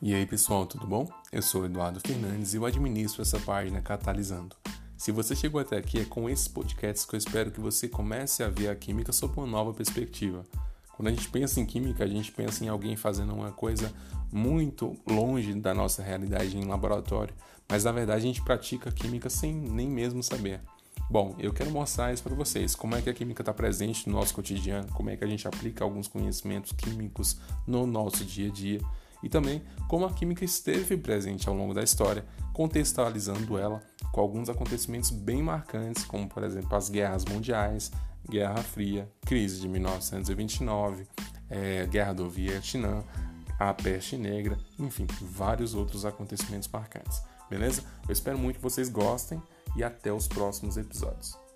E aí pessoal, tudo bom? Eu sou Eduardo Fernandes e eu administro essa página Catalisando. Se você chegou até aqui, é com esses podcasts que eu espero que você comece a ver a química sob uma nova perspectiva. Quando a gente pensa em química, a gente pensa em alguém fazendo uma coisa muito longe da nossa realidade em laboratório, mas na verdade a gente pratica química sem nem mesmo saber. Bom, eu quero mostrar isso para vocês, como é que a química está presente no nosso cotidiano, como é que a gente aplica alguns conhecimentos químicos no nosso dia a dia e também como a química esteve presente ao longo da história, contextualizando ela com alguns acontecimentos bem marcantes, como por exemplo as guerras mundiais, Guerra Fria, crise de 1929, é, Guerra do Vietnã, a peste negra, enfim, vários outros acontecimentos marcantes. Beleza? Eu espero muito que vocês gostem e até os próximos episódios.